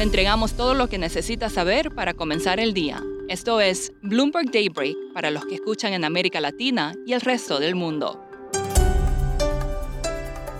Le entregamos todo lo que necesita saber para comenzar el día. Esto es Bloomberg Daybreak para los que escuchan en América Latina y el resto del mundo.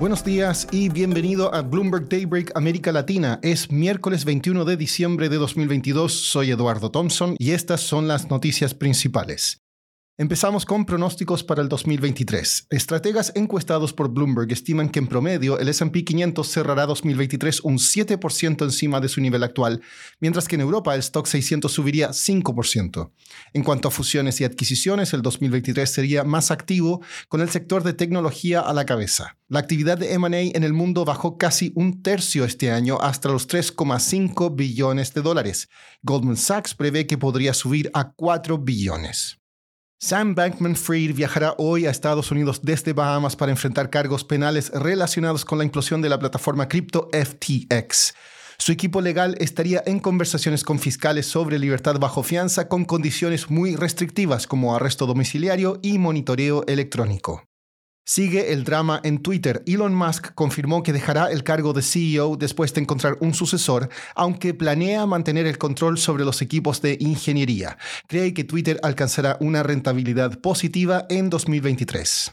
Buenos días y bienvenido a Bloomberg Daybreak América Latina. Es miércoles 21 de diciembre de 2022. Soy Eduardo Thompson y estas son las noticias principales. Empezamos con pronósticos para el 2023. Estrategas encuestados por Bloomberg estiman que en promedio el SP 500 cerrará 2023 un 7% encima de su nivel actual, mientras que en Europa el stock 600 subiría 5%. En cuanto a fusiones y adquisiciones, el 2023 sería más activo, con el sector de tecnología a la cabeza. La actividad de M&A en el mundo bajó casi un tercio este año hasta los 3,5 billones de dólares. Goldman Sachs prevé que podría subir a 4 billones. Sam Bankman Fried viajará hoy a Estados Unidos desde Bahamas para enfrentar cargos penales relacionados con la implosión de la plataforma cripto FTX. Su equipo legal estaría en conversaciones con fiscales sobre libertad bajo fianza con condiciones muy restrictivas como arresto domiciliario y monitoreo electrónico. Sigue el drama en Twitter. Elon Musk confirmó que dejará el cargo de CEO después de encontrar un sucesor, aunque planea mantener el control sobre los equipos de ingeniería. Cree que Twitter alcanzará una rentabilidad positiva en 2023.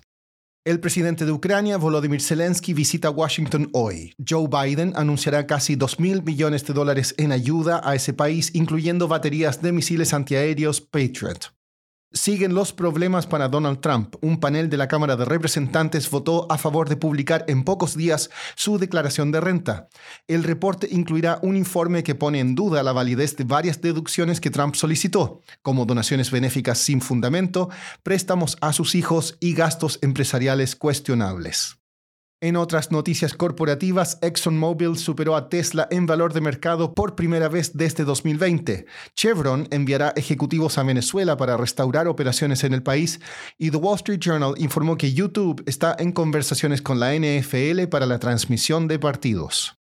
El presidente de Ucrania, Volodymyr Zelensky, visita Washington hoy. Joe Biden anunciará casi 2 mil millones de dólares en ayuda a ese país, incluyendo baterías de misiles antiaéreos Patriot. Siguen los problemas para Donald Trump. Un panel de la Cámara de Representantes votó a favor de publicar en pocos días su declaración de renta. El reporte incluirá un informe que pone en duda la validez de varias deducciones que Trump solicitó, como donaciones benéficas sin fundamento, préstamos a sus hijos y gastos empresariales cuestionables. En otras noticias corporativas, ExxonMobil superó a Tesla en valor de mercado por primera vez desde 2020. Chevron enviará ejecutivos a Venezuela para restaurar operaciones en el país y The Wall Street Journal informó que YouTube está en conversaciones con la NFL para la transmisión de partidos.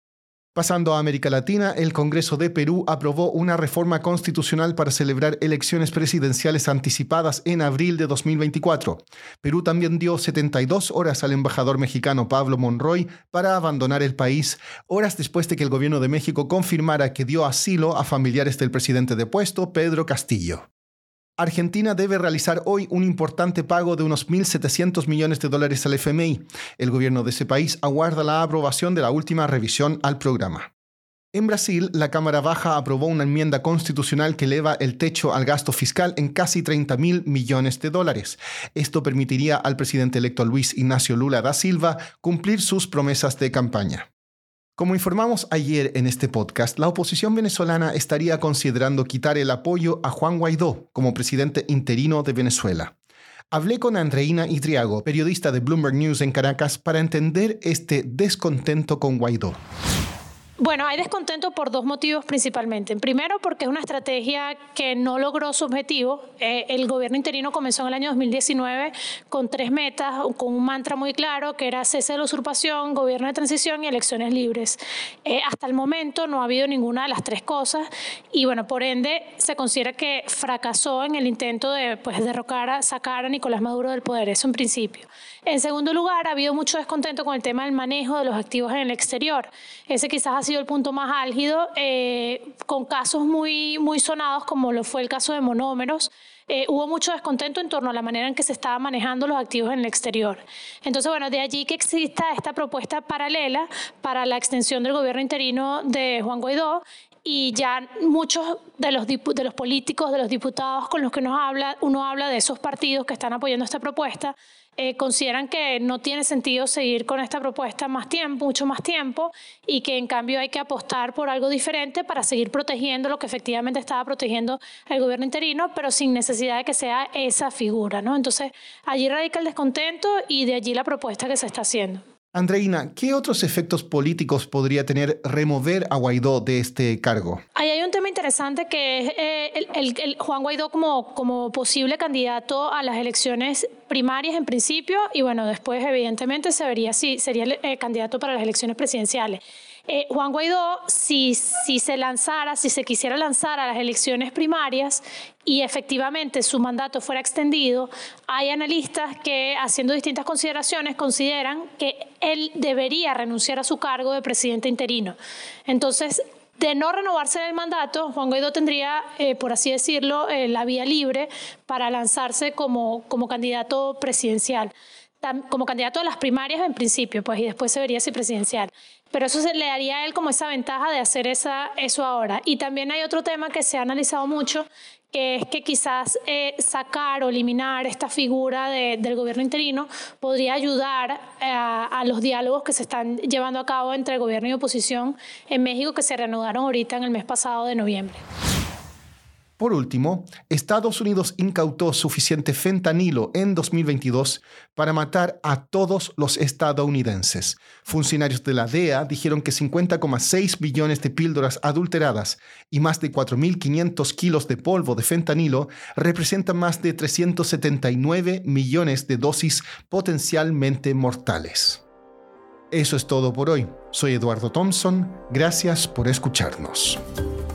Pasando a América Latina, el Congreso de Perú aprobó una reforma constitucional para celebrar elecciones presidenciales anticipadas en abril de 2024. Perú también dio 72 horas al embajador mexicano Pablo Monroy para abandonar el país, horas después de que el gobierno de México confirmara que dio asilo a familiares del presidente depuesto, Pedro Castillo. Argentina debe realizar hoy un importante pago de unos 1.700 millones de dólares al FMI. El gobierno de ese país aguarda la aprobación de la última revisión al programa. En Brasil, la Cámara Baja aprobó una enmienda constitucional que eleva el techo al gasto fiscal en casi 30 mil millones de dólares. Esto permitiría al presidente electo Luis Ignacio Lula da Silva cumplir sus promesas de campaña. Como informamos ayer en este podcast, la oposición venezolana estaría considerando quitar el apoyo a Juan Guaidó como presidente interino de Venezuela. Hablé con Andreina Idriago, periodista de Bloomberg News en Caracas, para entender este descontento con Guaidó. Bueno, hay descontento por dos motivos principalmente. Primero, porque es una estrategia que no logró su objetivo. Eh, el gobierno interino comenzó en el año 2019 con tres metas, con un mantra muy claro que era cese de la usurpación, gobierno de transición y elecciones libres. Eh, hasta el momento no ha habido ninguna de las tres cosas y bueno, por ende se considera que fracasó en el intento de pues, derrocar, a, sacar a Nicolás Maduro del poder, eso en principio. En segundo lugar, ha habido mucho descontento con el tema del manejo de los activos en el exterior. Ese quizás ha sido el punto más álgido, eh, con casos muy, muy sonados, como lo fue el caso de monómeros. Eh, hubo mucho descontento en torno a la manera en que se estaban manejando los activos en el exterior. Entonces, bueno, de allí que exista esta propuesta paralela para la extensión del gobierno interino de Juan Guaidó y ya muchos de los, de los políticos, de los diputados con los que nos habla, uno habla de esos partidos que están apoyando esta propuesta, eh, consideran que no tiene sentido seguir con esta propuesta más tiempo, mucho más tiempo, y que en cambio hay que apostar por algo diferente para seguir protegiendo lo que efectivamente estaba protegiendo el gobierno interino, pero sin necesidad de que sea esa figura. ¿no? Entonces, allí radica el descontento y de allí la propuesta que se está haciendo. Andreina, ¿qué otros efectos políticos podría tener remover a Guaidó de este cargo? Ahí hay un tema interesante que es eh, el, Juan Guaidó como, como posible candidato a las elecciones primarias en principio y bueno, después evidentemente se vería si sería el eh, candidato para las elecciones presidenciales. Eh, Juan Guaidó, si, si se lanzara, si se quisiera lanzar a las elecciones primarias y efectivamente su mandato fuera extendido, hay analistas que, haciendo distintas consideraciones, consideran que él debería renunciar a su cargo de presidente interino. Entonces, De no renovarse el mandato, Juan Guaidó tendría, eh, por así decirlo, eh, la vía libre para lanzarse como, como candidato presidencial como candidato a las primarias en principio, pues, y después se vería si presidencial. Pero eso se le daría a él como esa ventaja de hacer esa, eso ahora. Y también hay otro tema que se ha analizado mucho, que es que quizás eh, sacar o eliminar esta figura del gobierno interino podría ayudar eh, a, los diálogos que se están llevando a cabo entre gobierno y oposición en México, que se reanudaron ahorita en el mes pasado de noviembre. Por último, Estados Unidos incautó suficiente fentanilo en 2022 para matar a todos los estadounidenses. Funcionarios de la DEA dijeron que 50,6 billones de píldoras adulteradas y más de 4.500 kilos de polvo de fentanilo representan más de 379 millones de dosis potencialmente mortales. Eso es todo por hoy. Soy Eduardo Thompson. Gracias por escucharnos.